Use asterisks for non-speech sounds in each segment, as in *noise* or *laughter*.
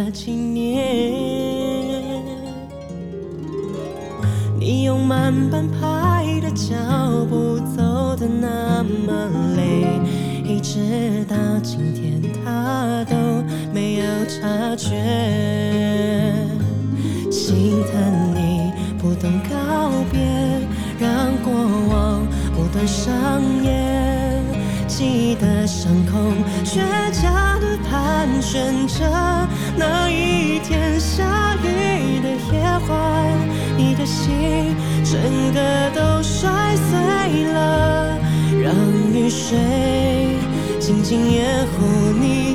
那几年。你用慢半拍的脚步走得那么累，一直到今天他都没有察觉。心疼你不懂告别，让过往不断上演，记得伤口倔强的盘旋整个都摔碎了，让雨水静静掩护你。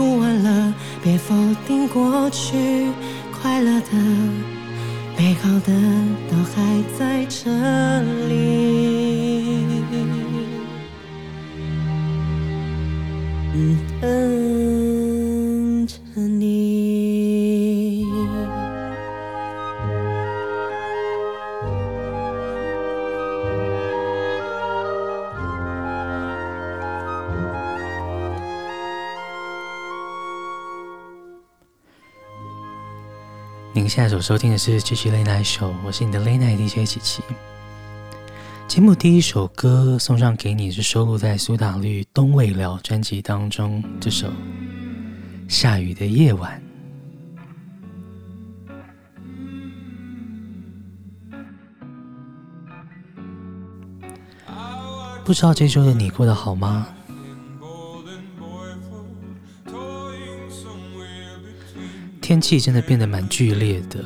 哭完了，别否定过去，快乐的、美好的都还在这里。现在所收听的是《七七 Late Night Show》，我是你的 Late Night DJ 七七。节目第一首歌送上给你，是收录在苏打绿《冬未了》专辑当中，这首《下雨的夜晚》。不知道这周的你过得好吗？天气真的变得蛮剧烈的，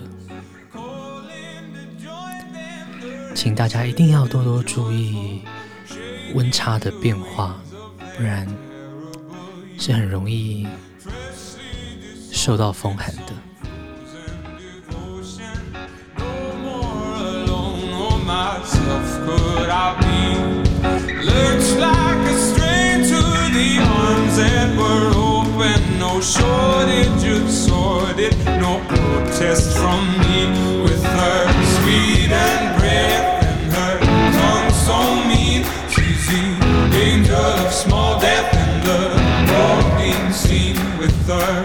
请大家一定要多多注意温差的变化，不然是很容易受到风寒的。no shortage of sordid, no protest from me. With her sweet and breath and her tongue so mean, she's the angel of small death and the walking scene with her.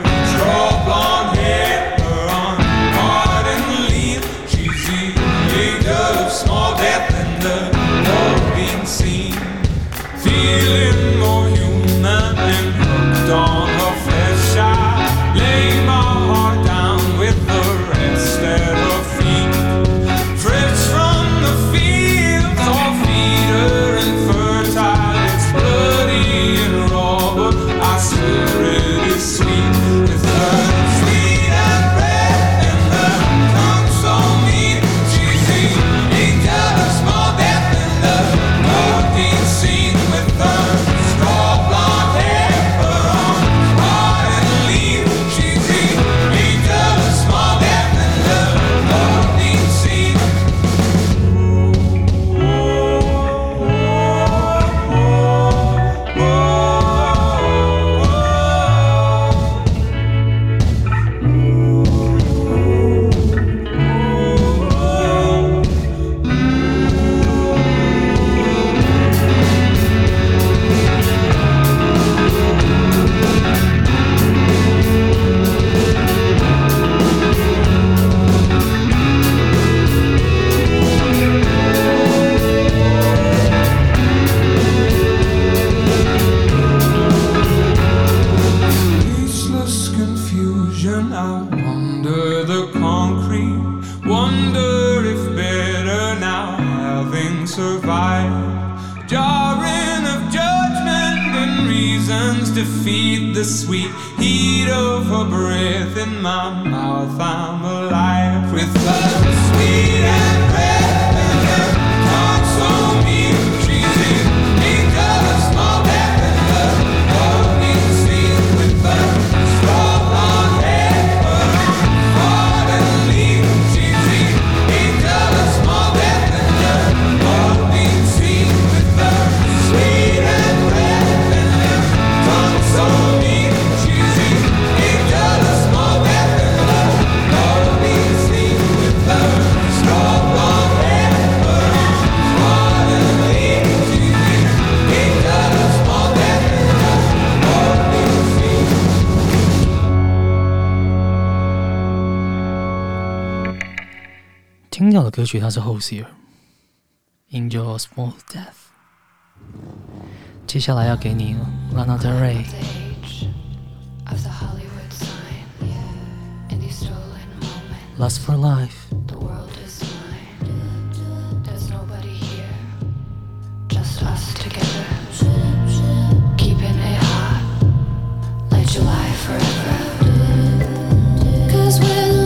到的歌曲它是 Hosier，《Angel of Small Death》。接下来要给你 Lana Del Rey。Lust for life. The world is mine. There's nobody here. Just us together. Keeping it hot. Let July forever. Cause we're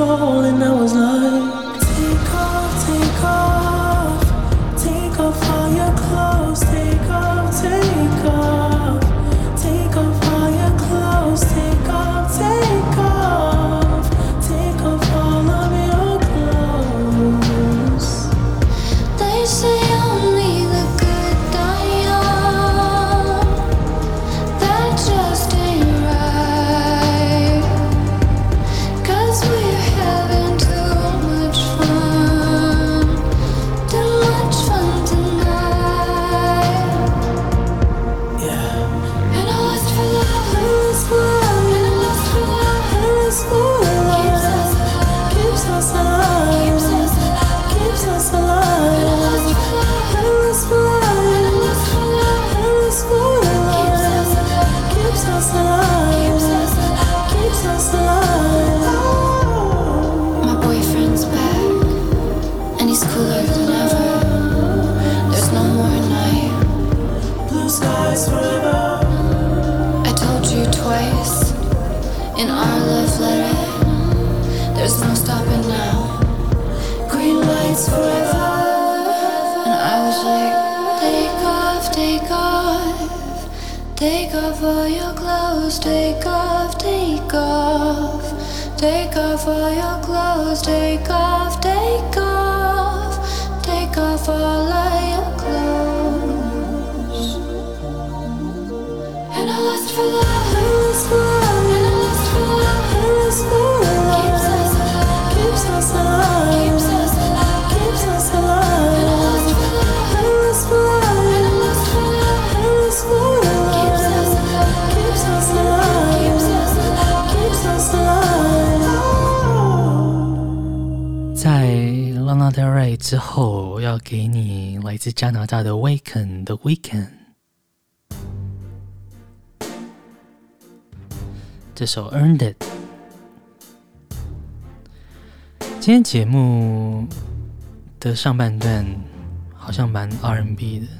control and I was lost. mistake 之后要给你来自加拿大的 Weekend 的 Weekend 这首 Earned It。今天节目的上半段好像蛮 R&B 的。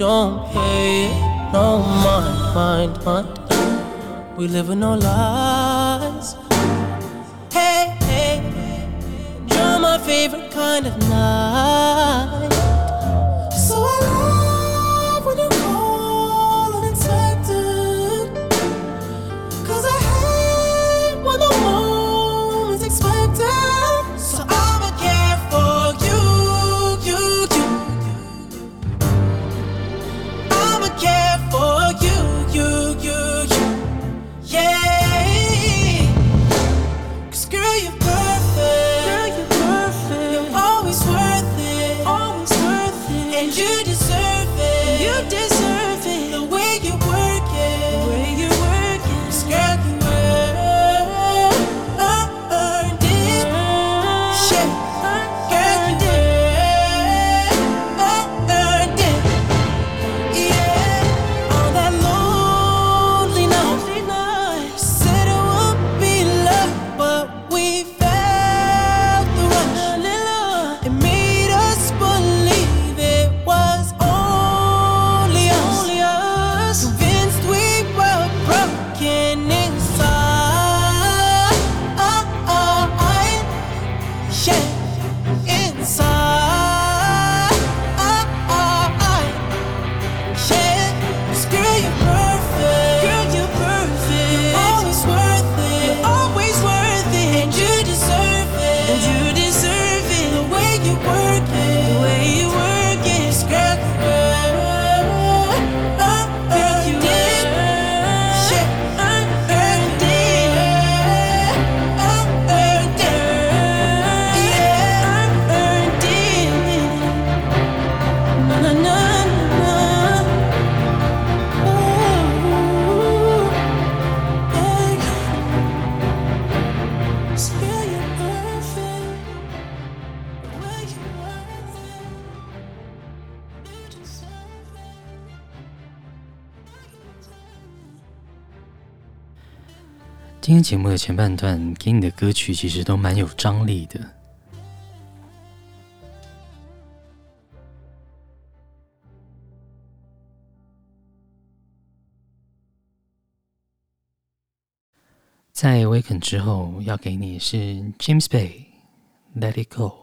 don't pay. No mind, mind, mind. We live in our lies. Hey, hey, you're my favorite kind of night. 节目的前半段给你的歌曲其实都蛮有张力的。在 Awaken 之后，要给你是 James Bay Let It Go。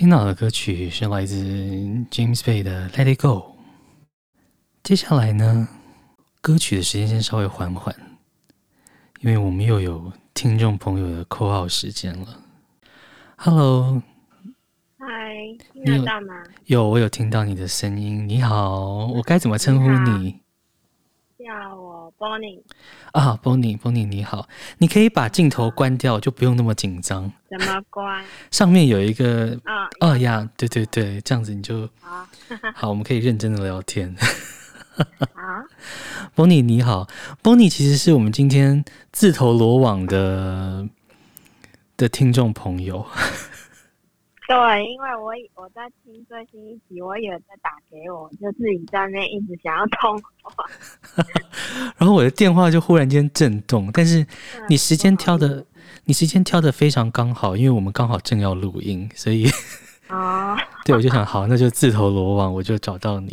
听到的歌曲是来自 James Bay 的《Let It Go》。接下来呢，歌曲的时间先稍微缓缓，因为我们又有听众朋友的 call out 时间了。Hello，嗨，听得到吗？有，我有听到你的声音。你好，我该怎么称呼你？叫我 Bonnie 啊，Bonnie，Bonnie，你好，你可以把镜头关掉，就不用那么紧张。怎么关？上面有一个啊，哦呀，对对对，这样子你就好，*laughs* 好，我们可以认真的聊天。*laughs* 啊，Bonnie 你好，Bonnie 其实是我们今天自投罗网的的听众朋友。对，因为我我在听最新一集，我以为在打给我，就自己在那一直想要通话，然后我的电话就忽然间震动，但是你时间挑的，你时间挑的非常刚好，因为我们刚好正要录音，所以哦，*laughs* 对，我就想好，那就自投罗网，我就找到你，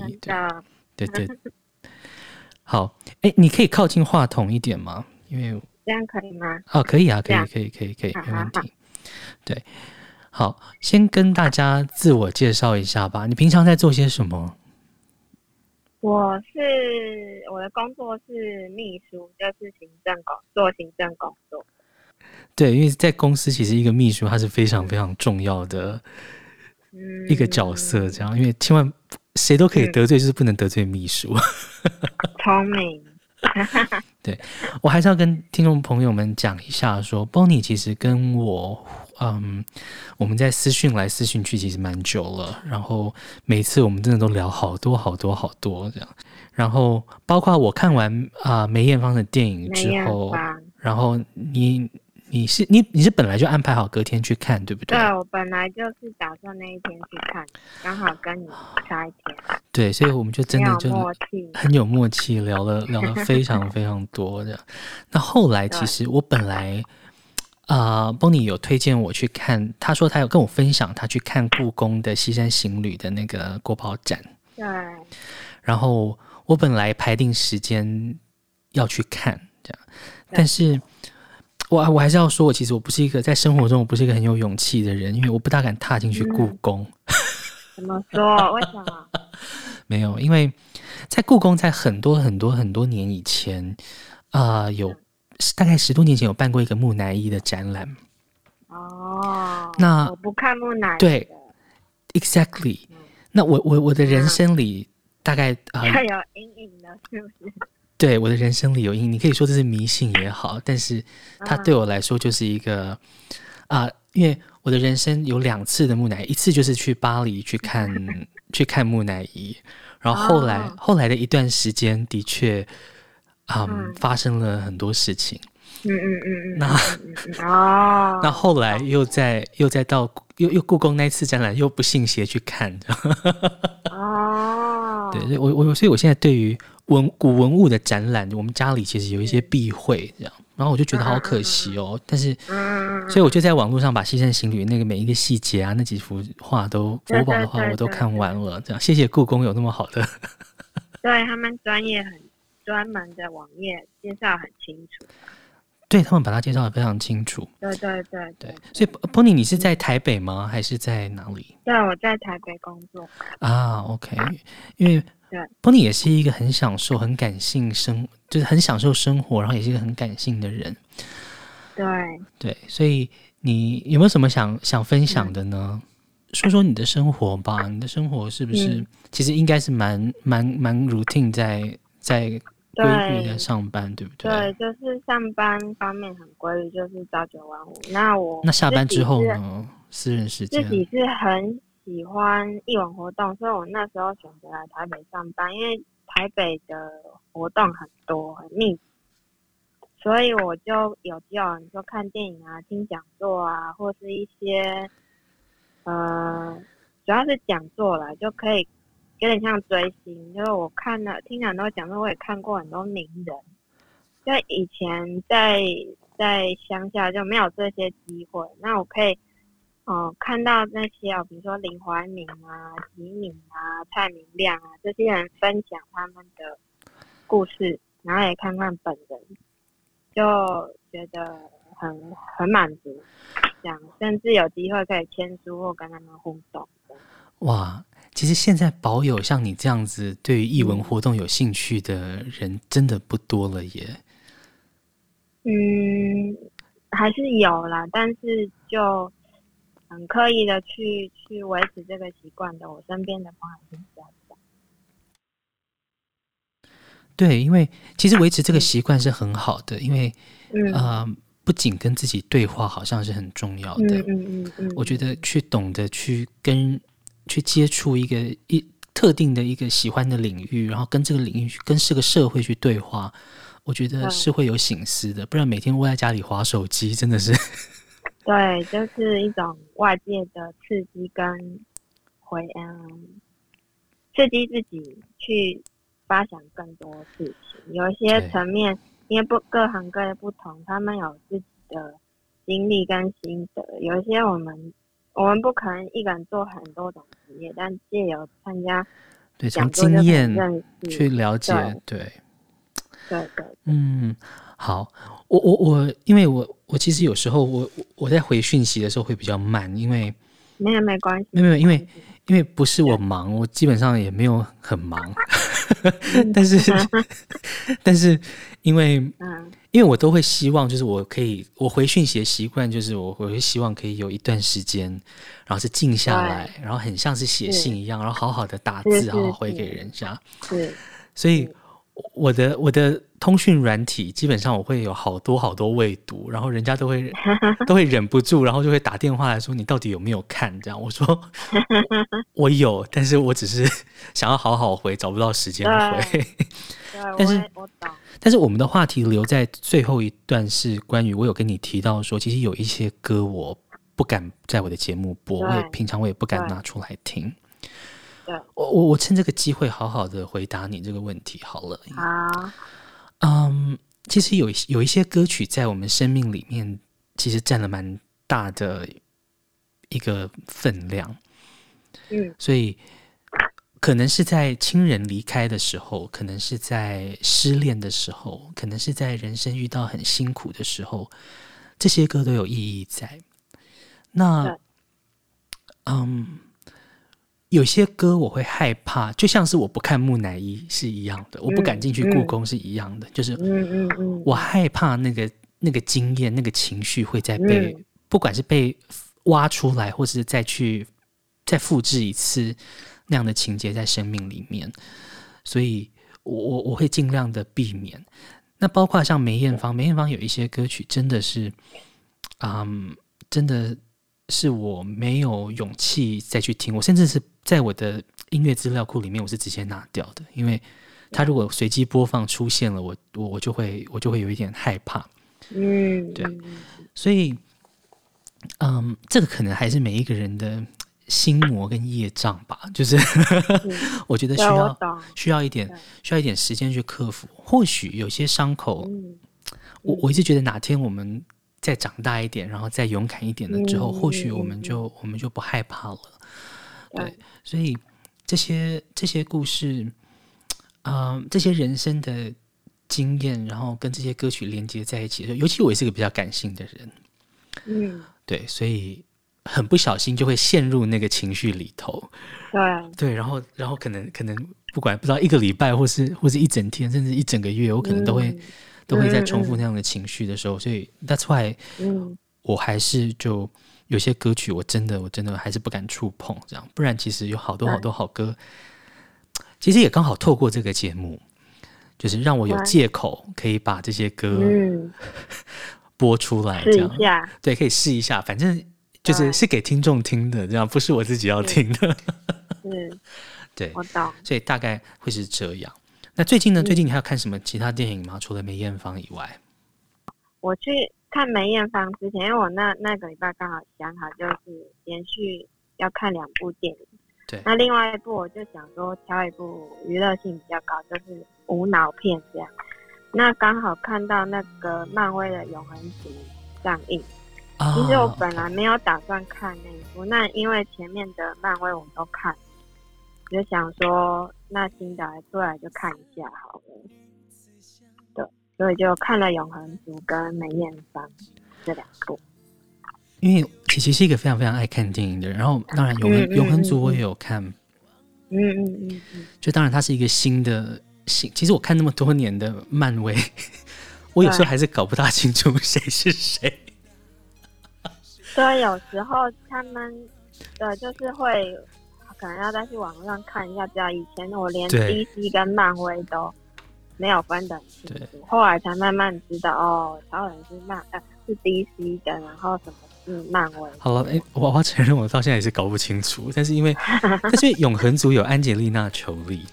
对对对，*laughs* 好，哎，你可以靠近话筒一点吗？因为这样可以吗？哦，可以啊，可以，可以，可以，可以，没问题，对。好，先跟大家自我介绍一下吧。你平常在做些什么？我是我的工作是秘书，就是行政工做行政工作。对，因为在公司其实一个秘书他是非常非常重要的一个角色，这样，因为千万谁都可以得罪，就是不能得罪秘书。*laughs* 聪明。对，我还是要跟听众朋友们讲一下说，说 Bonnie 其实跟我。嗯，我们在私讯来私讯去，其实蛮久了。然后每次我们真的都聊好多好多好多这样。然后包括我看完啊、呃、梅艳芳的电影之后，然后你你是你你是本来就安排好隔天去看，对不对？对，我本来就是打算那一天去看，刚好跟你差一天。对，所以我们就真的就很有默契，聊了聊了非常非常多的。那后来其实我本来。啊，Bonnie 有推荐我去看，他说他有跟我分享他去看故宫的《西山行旅》的那个国宝展。对。然后我本来排定时间要去看，这样，但是我我还是要说，我其实我不是一个在生活中我不是一个很有勇气的人，因为我不大敢踏进去故宫。嗯、怎么说？为什么？*laughs* 没有，因为在故宫，在很多很多很多年以前啊、呃，有。大概十多年前有办过一个木乃伊的展览。哦，那我不看木乃伊。对，exactly、嗯。那我我我的人生里大概啊，有阴影了，是不是？*laughs* 对，我的人生里有阴影，你可以说这是迷信也好，但是它对我来说就是一个啊、因为我的人生有两次的木乃伊，一次就是去巴黎去看 *laughs* 去看木乃伊，然后后来、哦、后来的一段时间的确。Um, 嗯，发生了很多事情。嗯嗯嗯嗯。那啊，*laughs* 那后来又在又再到又又故宫那次展览又不信邪去看。*laughs* 哦。对，我我所以我现在对于文古文物的展览，我们家里其实有一些避讳这样，然后我就觉得好可惜哦。但是，所以我就在网络上把《西山行旅》那个每一个细节啊，那几幅画都国宝的画我都看完了。这样，谢谢故宫有那么好的。*laughs* 对他们专业很。专门的网页介绍很清楚，对他们把它介绍的非常清楚。对对对对，所以 Bonnie 你是在台北吗？还是在哪里？对，我在台北工作。啊，OK，因为对 Bonnie 也是一个很享受、很感性生，就是很享受生活，然后也是一个很感性的人。对对，所以你有没有什么想想分享的呢？嗯、说说你的生活吧，你的生活是不是、嗯、其实应该是蛮蛮蛮 routine 在在。规律的上班，对不对？对，就是上班方面很规律，就是朝九晚五。那我那下班之后呢？私人时间。自己是很喜欢艺文活动，所以我那时候选择来台北上班，因为台北的活动很多很密集，所以我就有机会你说看电影啊、听讲座啊，或是一些呃，主要是讲座啦，就可以。有点像追星，就是我看了听很多讲说，我也看过很多名人。就以前在在乡下就没有这些机会，那我可以哦、看到那些哦，比如说林怀民啊、吉米啊、蔡明亮啊这些人分享他们的故事，然后也看看本人，就觉得很很满足，这样甚至有机会可以签书或跟他们互动。哇，其实现在保有像你这样子对于艺文活动有兴趣的人真的不多了耶。嗯，还是有啦，但是就很刻意的去去维持这个习惯的，我身边的朋友是比较少。对，因为其实维持这个习惯是很好的，因为嗯、呃，不仅跟自己对话，好像是很重要的。嗯嗯嗯，嗯我觉得去懂得去跟。去接触一个一特定的一个喜欢的领域，然后跟这个领域跟这个社会去对话，我觉得是会有醒思的。不然每天窝在家里划手机，真的是。*laughs* 对，就是一种外界的刺激跟回嗯，刺激自己去发想更多事情。有一些层面，因为不各行各业不同，他们有自己的经历跟心得。有一些我们。我们不可能一个人做很多种职业，但借由参加，对，从经验去了解，对，对，对，对，嗯，好，我我我，因为我我其实有时候我我在回讯息的时候会比较慢，因为没有没关系，没有没有，因为因为不是我忙，我基本上也没有很忙，*laughs* 但是 *laughs* 但是因为嗯。因为我都会希望，就是我可以，我回讯息的习惯就是我我会希望可以有一段时间，然后是静下来，然后很像是写信一样，然后好好的打字，好好回给人家。对，所以我的我的通讯软体基本上我会有好多好多未读，然后人家都会 *laughs* 都会忍不住，然后就会打电话来说你到底有没有看？这样我说 *laughs* 我有，但是我只是想要好好回，找不到时间回。*laughs* 但是，但是我们的话题留在最后一段是关于我有跟你提到说，其实有一些歌我不敢在我的节目播，我也平常我也不敢拿出来听。对，我我我趁这个机会好好的回答你这个问题好了。好，嗯，其实有有一些歌曲在我们生命里面，其实占了蛮大的一个分量。嗯，所以。可能是在亲人离开的时候，可能是在失恋的时候，可能是在人生遇到很辛苦的时候，这些歌都有意义在。那，对嗯，有些歌我会害怕，就像是我不看木乃伊是一样的，嗯、我不敢进去故宫是一样的，嗯、就是，我害怕那个那个经验、那个情绪会再被，嗯、不管是被挖出来，或是再去再复制一次。那样的情节在生命里面，所以我我我会尽量的避免。那包括像梅艳芳，梅艳芳有一些歌曲真的是，嗯，真的是我没有勇气再去听。我甚至是在我的音乐资料库里面，我是直接拿掉的，因为它如果随机播放出现了，我我我就会我就会有一点害怕。嗯，对，所以，嗯，这个可能还是每一个人的。心魔跟业障吧，就是 *laughs* 我觉得需要需要一点需要一点时间去克服。或许有些伤口，我我一直觉得哪天我们再长大一点，然后再勇敢一点了之后，或许我们就我们就不害怕了。对，所以这些这些故事，嗯，这些人生的经验，然后跟这些歌曲连接在一起，尤其我也是个比较感性的人，嗯，对，所以。很不小心就会陷入那个情绪里头，对。对，然后然后可能可能不管不知道一个礼拜或是或是一整天甚至一整个月，我可能都会、嗯、都会在重复那样的情绪的时候，嗯、所以 that's why，嗯，我还是就有些歌曲我真的我真的还是不敢触碰，这样不然其实有好多好多好歌，嗯、其实也刚好透过这个节目，就是让我有借口可以把这些歌 *laughs* 播出来，这样、嗯、对，可以试一下，反正。就是是给听众听的，这样不是我自己要听的。嗯，*laughs* 对，我懂。所以大概会是这样。那最近呢？最近你还要看什么其他电影吗？除了梅艳芳以外，我去看梅艳芳之前，因为我那那个礼拜刚好想好，就是连续要看两部电影。对。那另外一部，我就想说挑一部娱乐性比较高，就是无脑片这样。那刚好看到那个漫威的《永恒族》上映。其实我本来没有打算看那一部，那因为前面的漫威我都看，就想说那新的出来就看一下好了。对，所以就看了《永恒族》跟梅艳芳。这两部。因为琪琪是一个非常非常爱看电影的人，然后当然永恒永恒族我也有看，嗯嗯嗯嗯，就当然它是一个新的新，其实我看那么多年的漫威，我有时候还是搞不大清楚谁是谁。*laughs* 对，有时候他们对就是会可能要再去网络上看一下，知道以前我连 DC 跟漫威都没有分得很清楚，后来才慢慢知道哦，超人是漫呃是 DC 的，然后什么。是，漫威。好了，哎、欸，我我承认，我到现在也是搞不清楚。但是因为，但是永恒族有安吉丽娜·裘莉，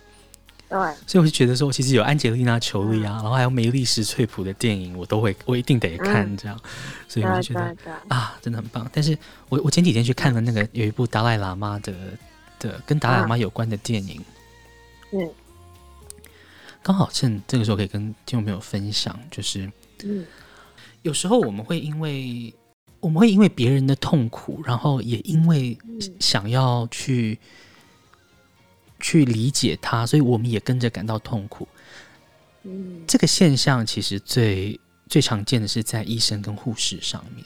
对，所以我就觉得说，其实有安吉丽娜·裘莉啊，然后还有梅丽史翠普的电影，我都会，我一定得看这样。嗯、所以我就觉得啊，真的很棒。但是我我前几天去看了那个有一部达赖喇嘛的的跟达赖喇嘛有关的电影，嗯，刚好趁这个时候可以跟听众朋友分享，就是，嗯，有时候我们会因为。我们会因为别人的痛苦，然后也因为想要去、嗯、去理解他，所以我们也跟着感到痛苦。嗯，这个现象其实最最常见的是在医生跟护士上面。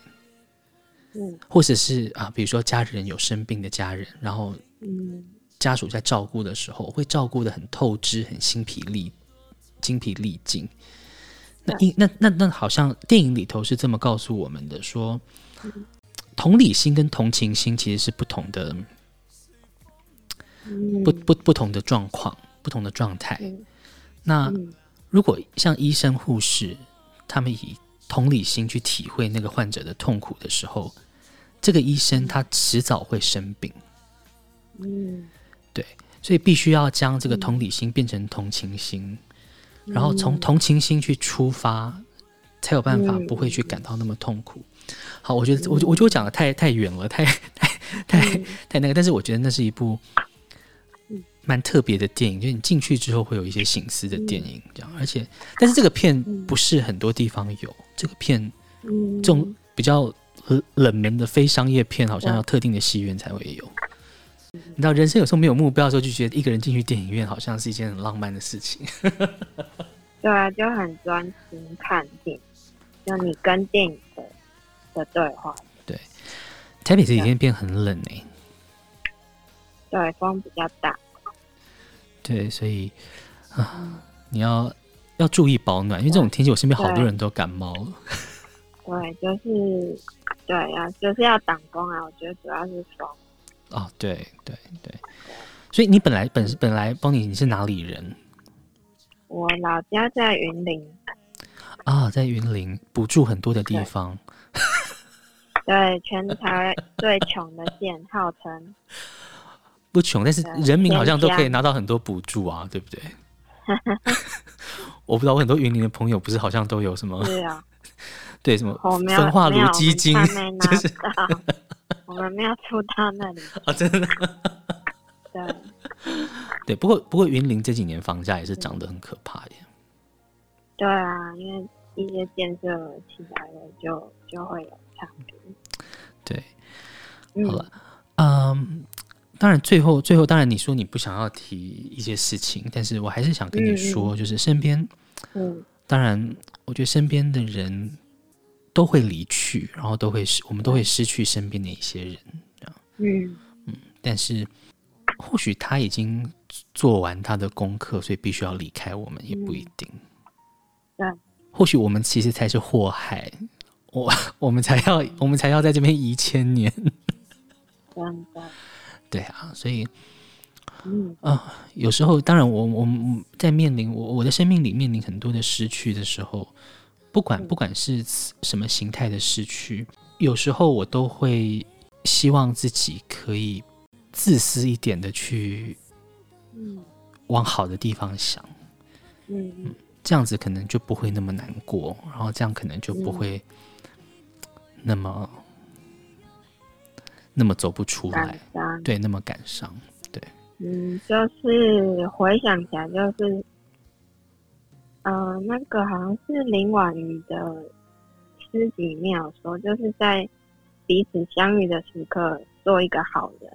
嗯，或者是啊，比如说家人有生病的家人，然后嗯，家属在照顾的时候会照顾的很透支，很心疲力精疲力尽。那因那那那好像电影里头是这么告诉我们的说。同理心跟同情心其实是不同的，不不不同的状况，不同的状态。那如果像医生、护士，他们以同理心去体会那个患者的痛苦的时候，这个医生他迟早会生病。嗯，对，所以必须要将这个同理心变成同情心，然后从同情心去出发，才有办法不会去感到那么痛苦。好，我觉得我我觉得我讲的太太远了，太 *laughs* 太太太那个，但是我觉得那是一部蛮特别的电影，就是你进去之后会有一些醒思的电影，这样。而且，但是这个片不是很多地方有，这个片这种比较冷门的非商业片，好像要特定的戏院才会有。你知道，人生有时候没有目标的时候，就觉得一个人进去电影院好像是一件很浪漫的事情。*laughs* 对啊，就很专心看电影，就你跟电影的。的对话，对，台北这几天变很冷呢、欸，对，风比较大，对，所以啊，嗯、你要要注意保暖，因为这种天气，我身边好多人都感冒了。*laughs* 对，就是对啊，就是要挡风啊，我觉得主要是风。哦，对对对，所以你本来本本来邦尼你是哪里人？我老家在云林。啊，在云林补助很多的地方。*laughs* 对，全台最穷的县，号称不穷，但是人民好像都可以拿到很多补助啊，对不对？*laughs* 我不知道，我很多云林的朋友不是好像都有什么？对啊，*laughs* 对，什么焚化炉基金，就是我们没有出到那里啊，*laughs* 真的。*laughs* 对对，不过不过云林这几年房价也是涨得很可怕耶。对啊，因为一些建设起来了，就就会有差别。对，好了，嗯，当然，最后，最后，当然，你说你不想要提一些事情，但是我还是想跟你说，就是身边，嗯，当然，我觉得身边的人都会离去，然后都会失，我们都会失去身边的一些人，这样，嗯。嗯，但是或许他已经做完他的功课，所以必须要离开我们，也不一定，对，或许我们其实才是祸害。我 *laughs* 我们才要，我们才要在这边一千年。对啊，所以，嗯。啊、呃，有时候，当然我，我我在面临我我的生命里面临很多的失去的时候，不管不管是什么形态的失去，有时候我都会希望自己可以自私一点的去，往好的地方想，嗯嗯，这样子可能就不会那么难过，然后这样可能就不会。那么，那么走不出来，对，那么感伤，对，嗯，就是回想起来，就是，嗯、呃，那个好像是林婉瑜的诗集里面有说，就是在彼此相遇的时刻做一个好人。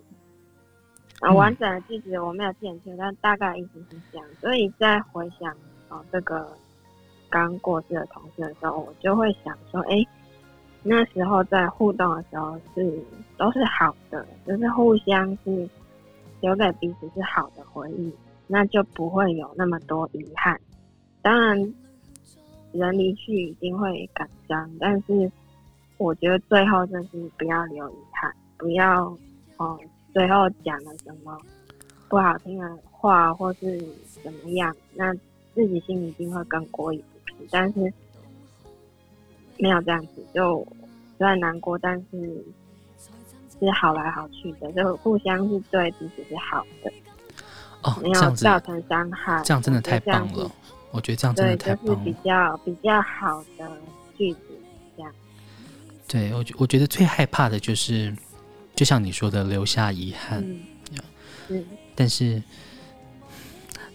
啊、嗯，完整的句子我没有记很清，但大概意思是这样。所以在回想啊、呃、这个刚过世的同事的时候，我就会想说，哎。那时候在互动的时候是都是好的，就是互相是留给彼此是好的回忆，那就不会有那么多遗憾。当然，人离去一定会感伤，但是我觉得最后就是不要留遗憾，不要哦，最后讲了什么不好听的话或是怎么样，那自己心里一定会更过意不去，但是。没有这样子，就虽然难过，但是是好来好去的，就互相是对彼此是好的。哦，没有造成伤害，这样真的太棒了。我觉得这样真的太棒了。就是比较比较好的句子，这样。对，我觉我觉得最害怕的就是，就像你说的，留下遗憾。嗯。嗯，但是。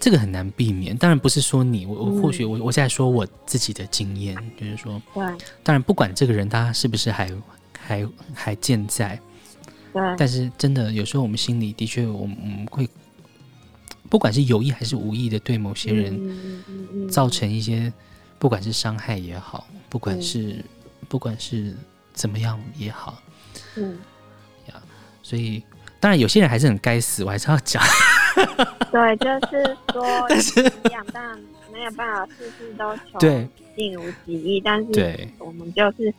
这个很难避免，当然不是说你，我我或许我我在说我自己的经验，就是说，对，当然不管这个人他是不是还还还健在，对，但是真的有时候我们心里的确，我们我们会，不管是有意还是无意的对某些人造成一些，不管是伤害也好，不管是不管是怎么样也好，嗯，呀，所以当然有些人还是很该死，我还是要讲。*laughs* 对，就是说，*laughs* 但是两但没有办法事事都求尽如己意，但是我们就是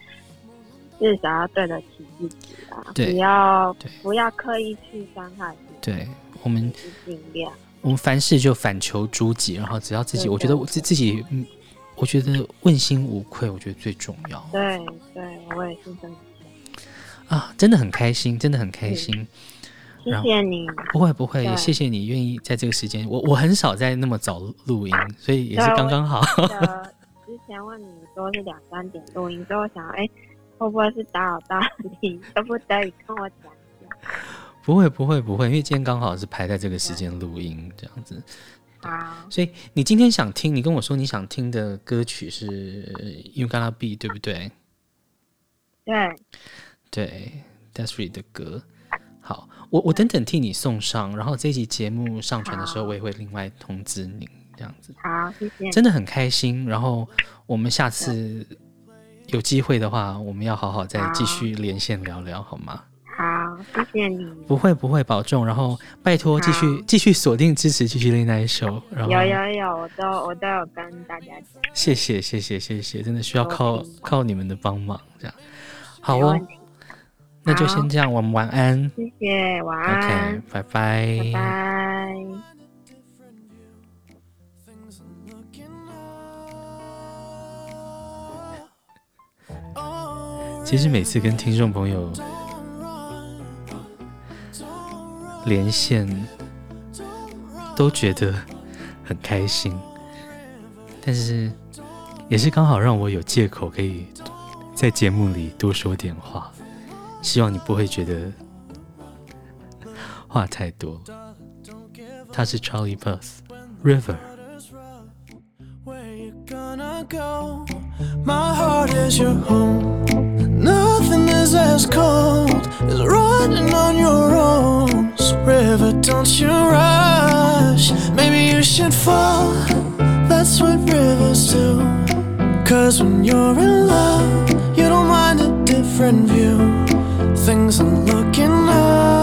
至少要对得起自己啊，不要不要刻意去伤害自己。对，我们尽量，我们凡事就反求诸己，然后只要自己，我觉得我自自己，嗯，我觉得问心无愧，我觉得最重要。对对，我也是这么想啊，真的很开心，真的很开心。谢谢你，不会不会，也谢谢你愿意在这个时间。我我很少在那么早录音，所以也是刚刚好。*laughs* 之前问你说是两三点录音，所以我想，哎，会不会是打扰到你？*laughs* 可不可以跟我讲一下？不会不会不会，因为今天刚好是排在这个时间录音，这样子。啊，所以你今天想听，你跟我说你想听的歌曲是《You Gotta Be》，对不对？对对，Des'ree 的歌。好，我我等等替你送上，然后这一集节目上传的时候，我也会另外通知您，这样子。好，谢谢。真的很开心，然后我们下次有机会的话，我们要好好再继续连线聊聊，好吗？好，谢谢你。不会不会，保重，然后拜托继续继续锁定支持继续练那一首。然后有有有，我都我都有跟大家讲。谢谢谢谢谢谢，真的需要靠靠你们的帮忙，这样。好哦。那就先这样，我们晚安。谢谢，晚安。OK，拜拜。拜拜。其实每次跟听众朋友连线，都觉得很开心，但是也是刚好让我有借口可以在节目里多说点话。希望你不会觉得话太多。他是 Charlie Puth River。river, don't you rush. Maybe you should fall, that's what rivers do. Cause when you're in love, you don't mind a different view. Things are looking up.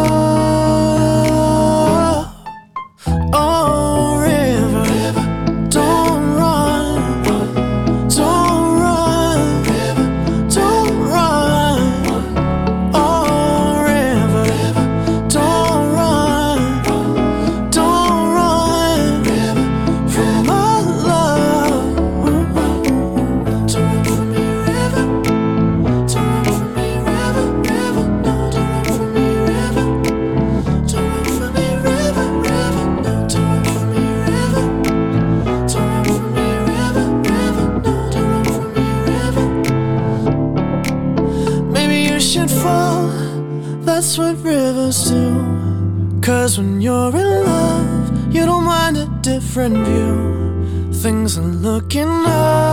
When you're in love, you don't mind a different view. Things are looking up.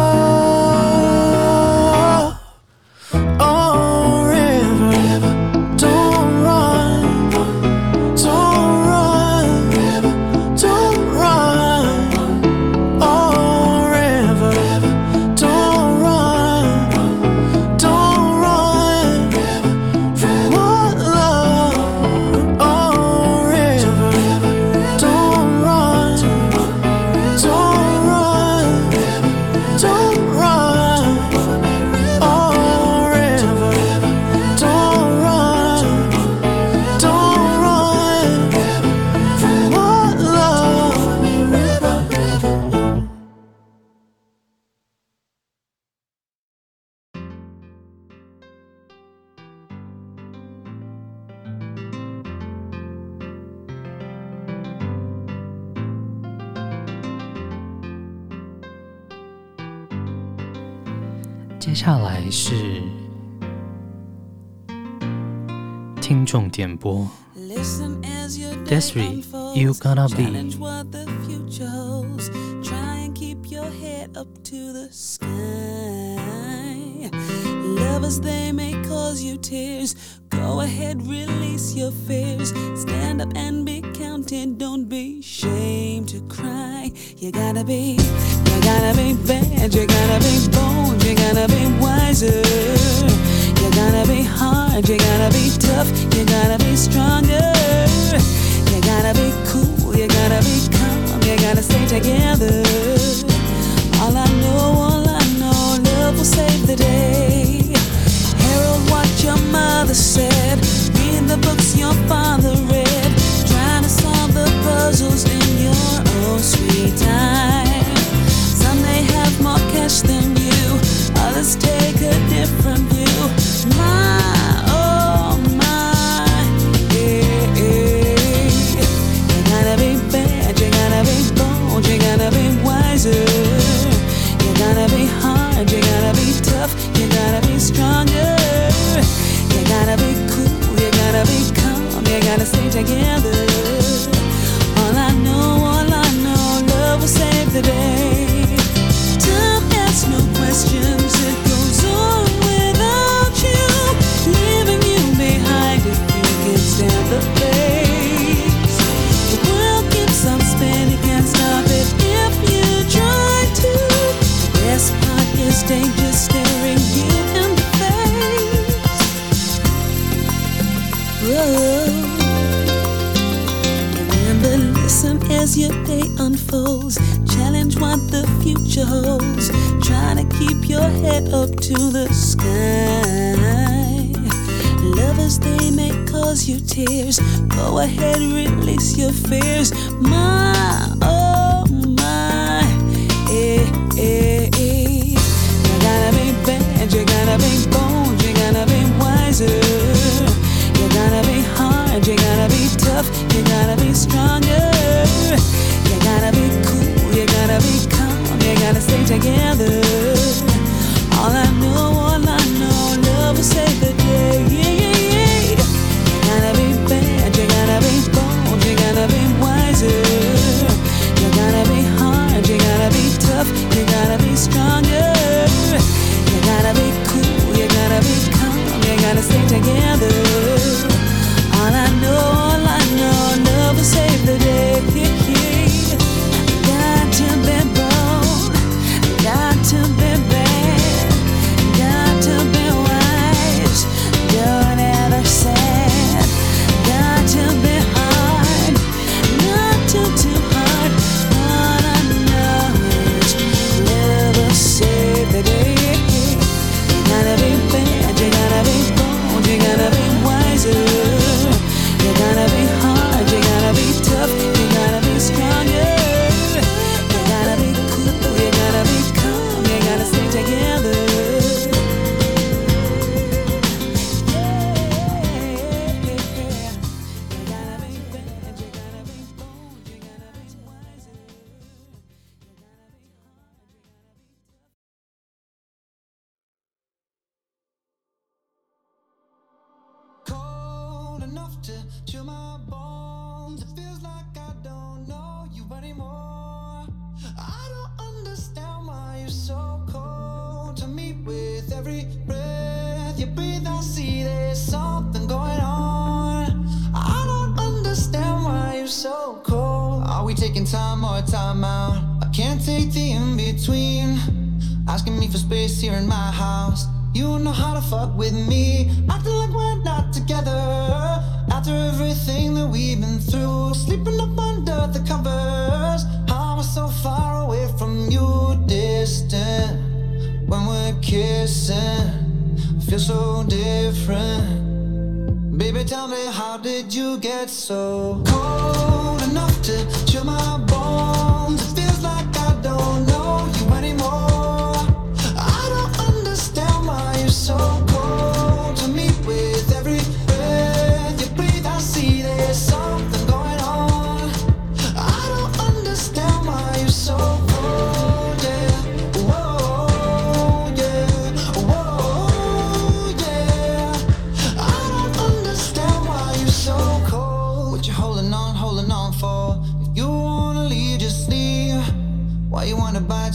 people. Desiree, you gotta be. Lovers, they may cause you tears. Go ahead, release your fears. Stand up and be counted. Don't be ashamed to cry. You gotta be, you gotta be bad. You gotta be bold. You gotta be wiser. You gotta be hard, you gotta be tough, you gotta be stronger. You gotta be cool, you gotta be calm, you gotta stay together.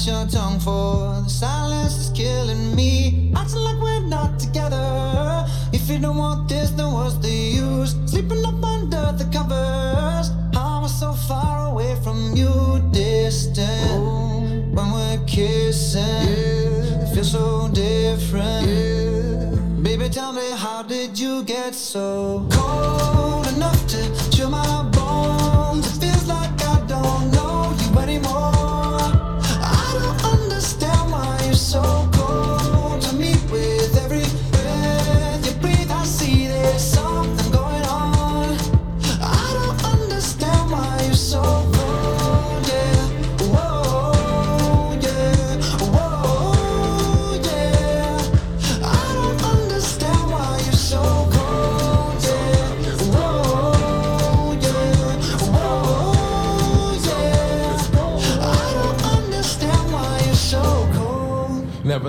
Your tongue for? The silence is killing me. Acting like we're not together. If you don't want this, then what's the use? Sleeping up under the covers. I'm so far away from you, distant. When we're kissing, it feels so different. Baby, tell me, how did you get so cold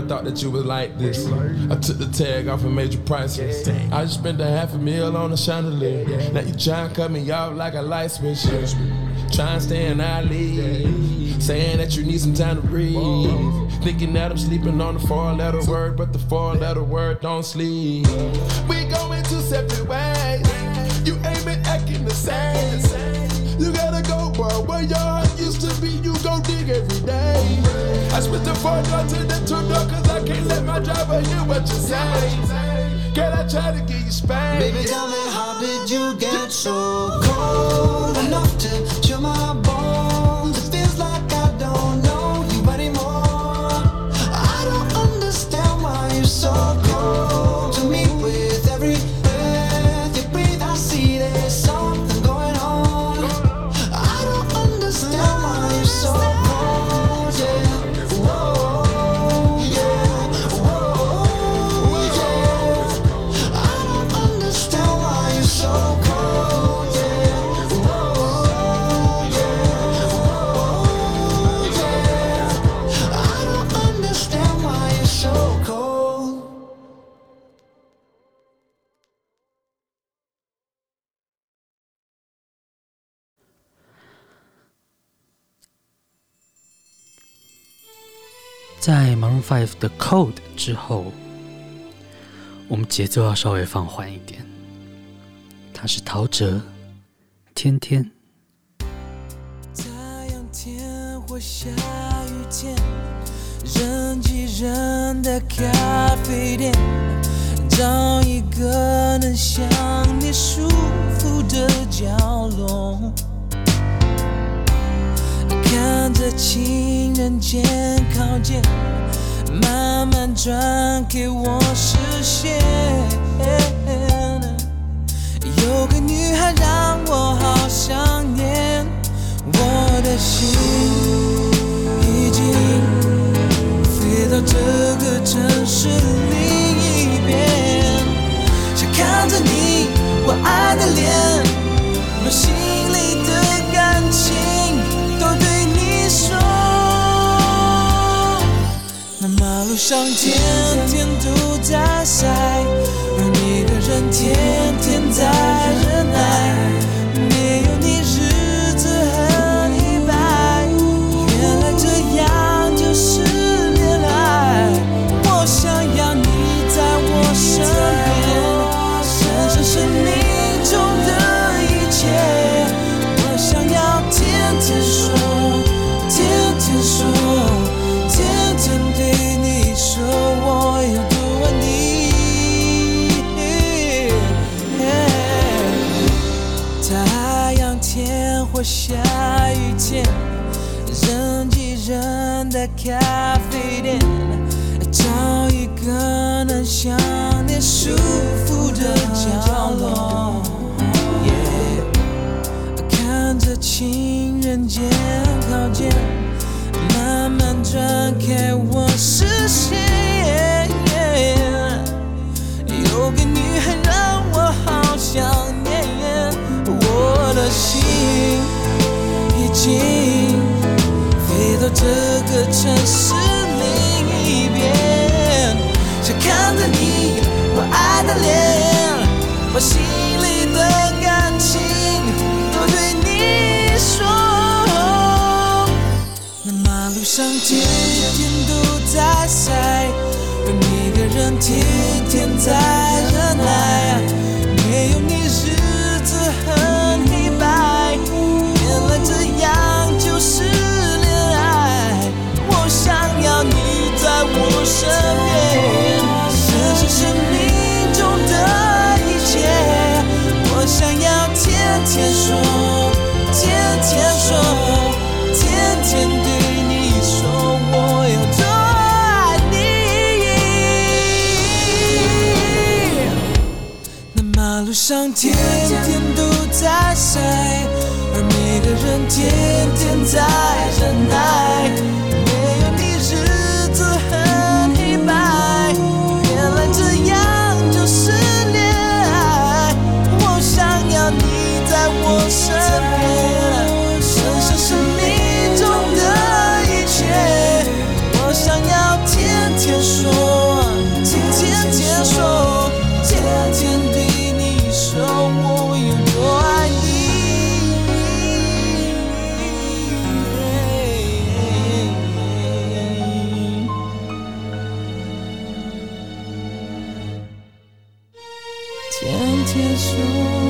thought that you was like this. I took the tag off and made you priceless. I just spent a half a meal on a chandelier. Now you try and cut me off like a light switch. Try and stay in our. Saying that you need some time to breathe. Thinking that I'm sleeping on the four letter word, but the four letter word don't sleep. We going two separate ways. You ain't been acting the same. You gotta go, bro. Where your heart used to be, you go dig every day. I switched the four door to the two door, cause I can't let my driver hear what you say. Can I try to get you spanked? Baby, tell me how did you get so cold enough to chill my bones? Five 的 Code 之后，我们节奏要稍微放缓一点。他是陶喆，天天。太阳天或下雨天，人挤人的咖啡店，找一个能想你舒服的角落，看着情人节靠近，慢慢转给我视线。有个女孩让我好想念，我的心已经飞到这个城市另一边，想看着你我爱的脸，路上天天都在晒，而你的人天天在忍耐。下雨天，人挤人的咖啡店，找一个能想念舒服的角落。看着情人节靠近，慢慢转开我视线。有个女孩让我好想念，我的心已经飞到这个城市另一边，想看着你我爱的脸，把心里的感情都对你说。那马路上天天都在塞，而你的人天天在忍耐，身边，这是生命中的一切，我想要天天说，天天说。天天对你说我有多爱你。那马路上天天都在晒，而每个人天天在忍耐。天，天说。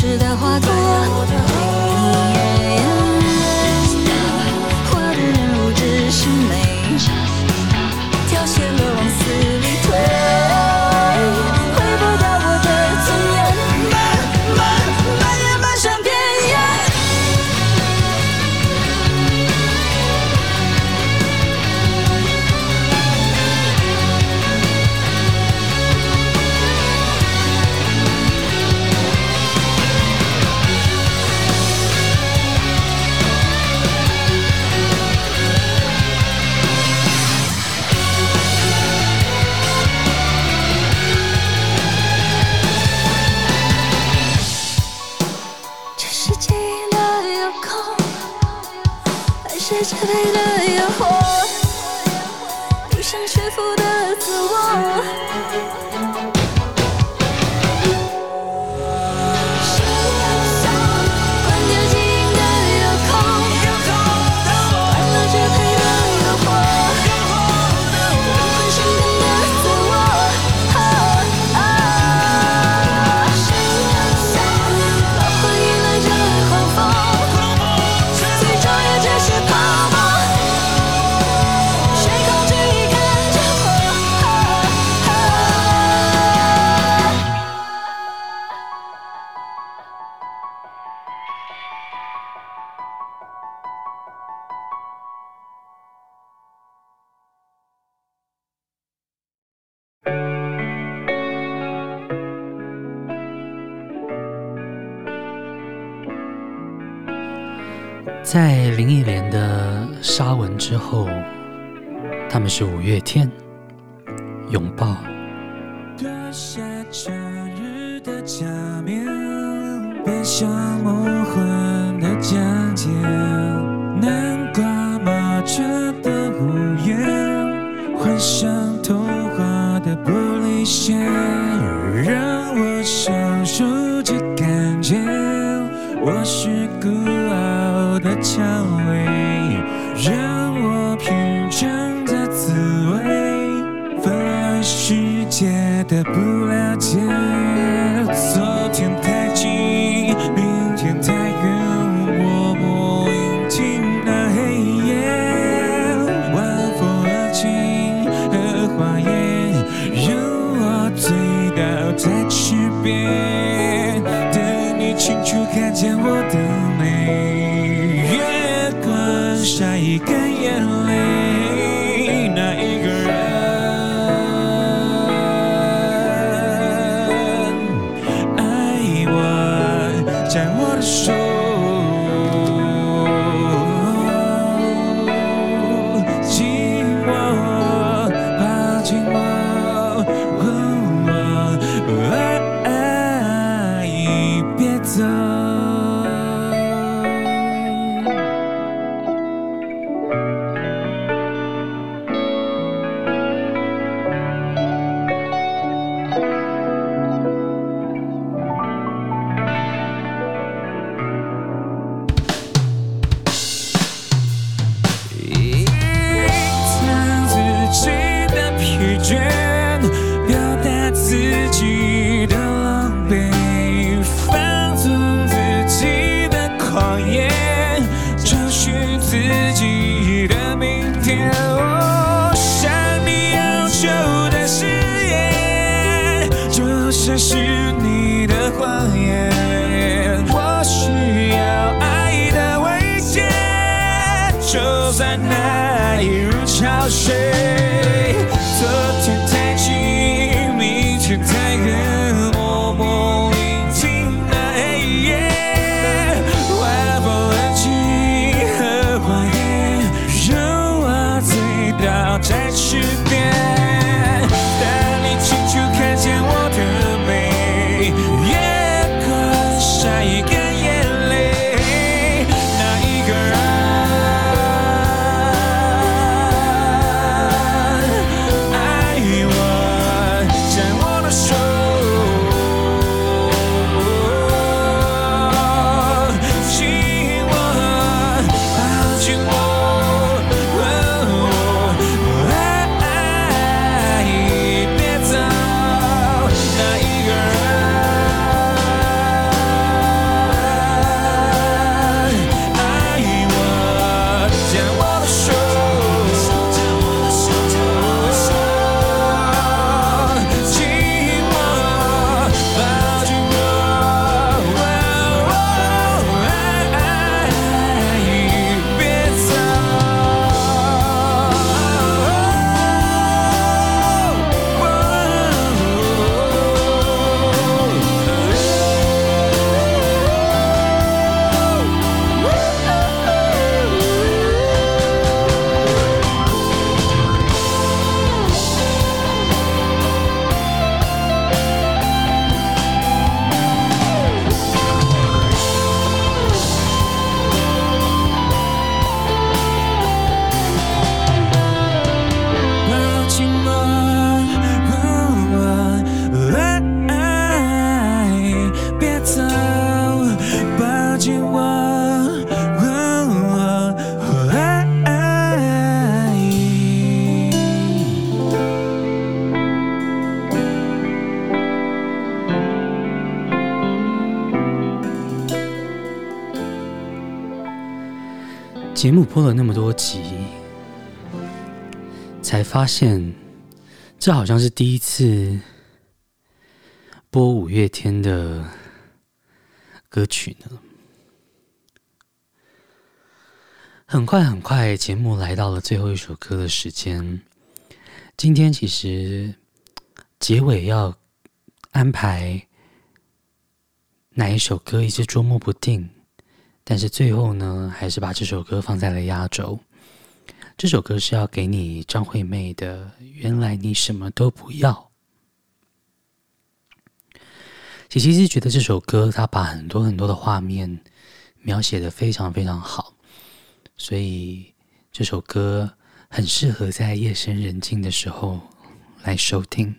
是的花朵。在林忆莲的《沙文》之后，他们是五月天，《拥抱》。脱下假日的假面，奔向梦幻的疆界，南瓜马车的屋檐，幻想童话的玻璃鞋，让我享受这感觉，我是孤的蔷薇，让我品尝这滋味，分来世界的不了解。昨天太近，明天太远，我不应进那黑夜，晚风儿轻和花叶，让我醉倒在池边，等你清楚看见我的播了那么多集，才发现这好像是第一次播五月天的歌曲呢。很快很快，节目来到了最后一首歌的时间。今天其实结尾要安排哪一首歌，一直捉摸不定。但是最后呢，还是把这首歌放在了压轴。这首歌是要给你张惠妹的《原来你什么都不要》。琪琪是觉得这首歌，它把很多很多的画面描写的非常非常好，所以这首歌很适合在夜深人静的时候来收听。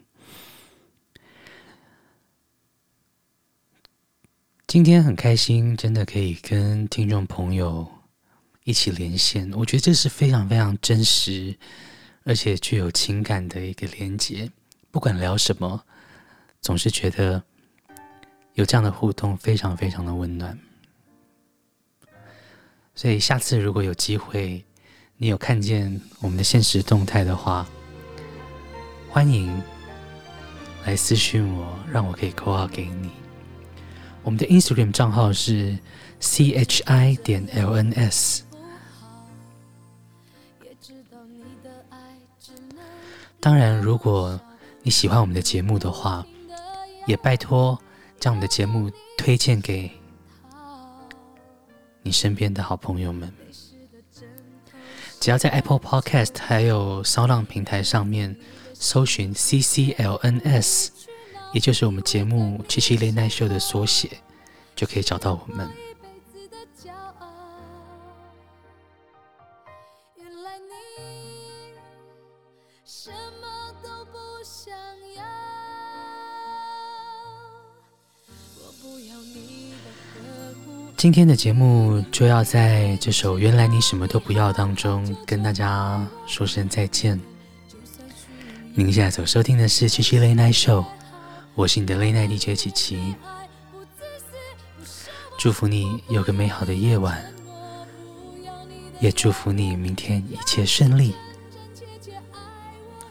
今天很开心，真的可以跟听众朋友一起连线，我觉得这是非常非常真实，而且具有情感的一个连接。不管聊什么，总是觉得。有这样的互动，非常非常的温暖。所以下次如果有机会，你有看见我们的现实动态的话，欢迎来私讯我，让我可以扣号给你。我们的 Instagram 账号是 chi 点 lns。当然，如果你喜欢我们的节目的话，也拜托。将我们的节目推荐给你身边的好朋友们。只要在 Apple Podcast 还有骚浪平台上面搜寻 CCLNS，也就是我们节目《七七 Late Night Show》的缩写，就可以找到我们。今天的节目就要在这首《原来你什么都不要》当中跟大家说声再见。您现在所收听的是七七 Late Night Show，我是你的 Late Night DJ 琪琪。祝福你有个美好的夜晚，也祝福你明天一切顺利。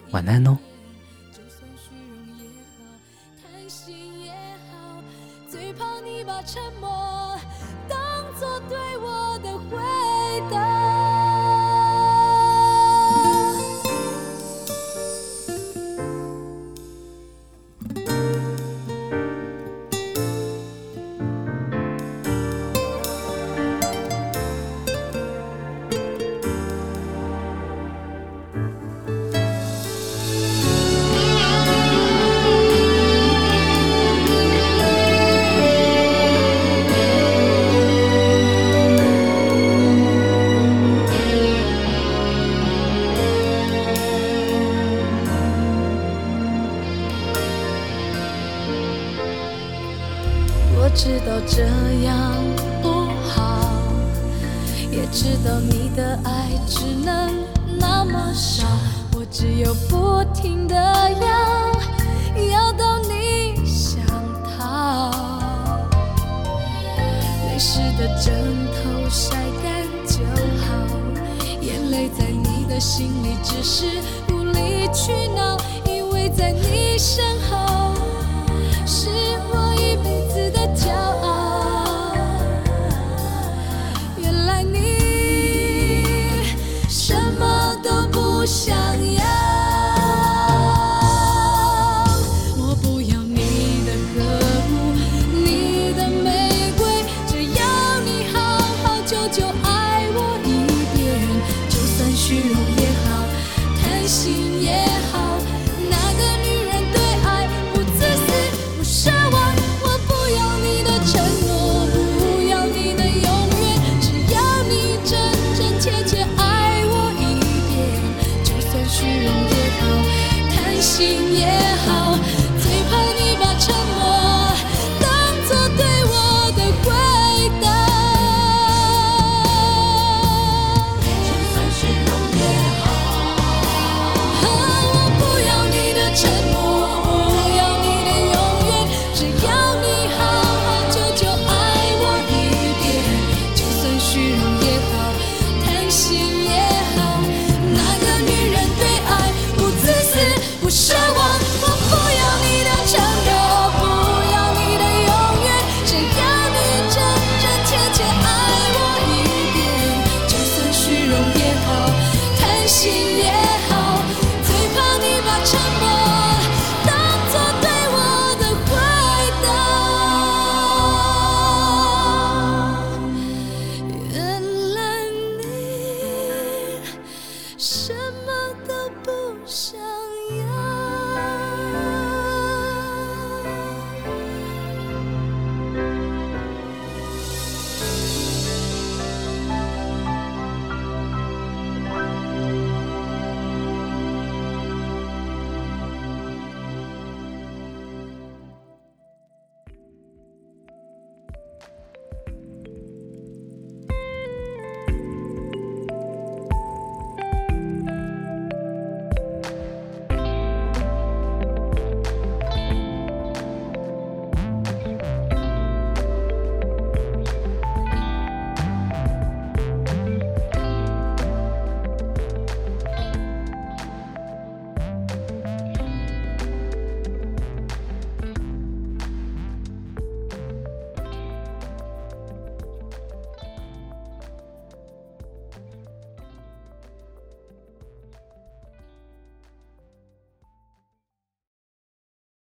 晚安哦。